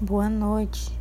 Boa noite.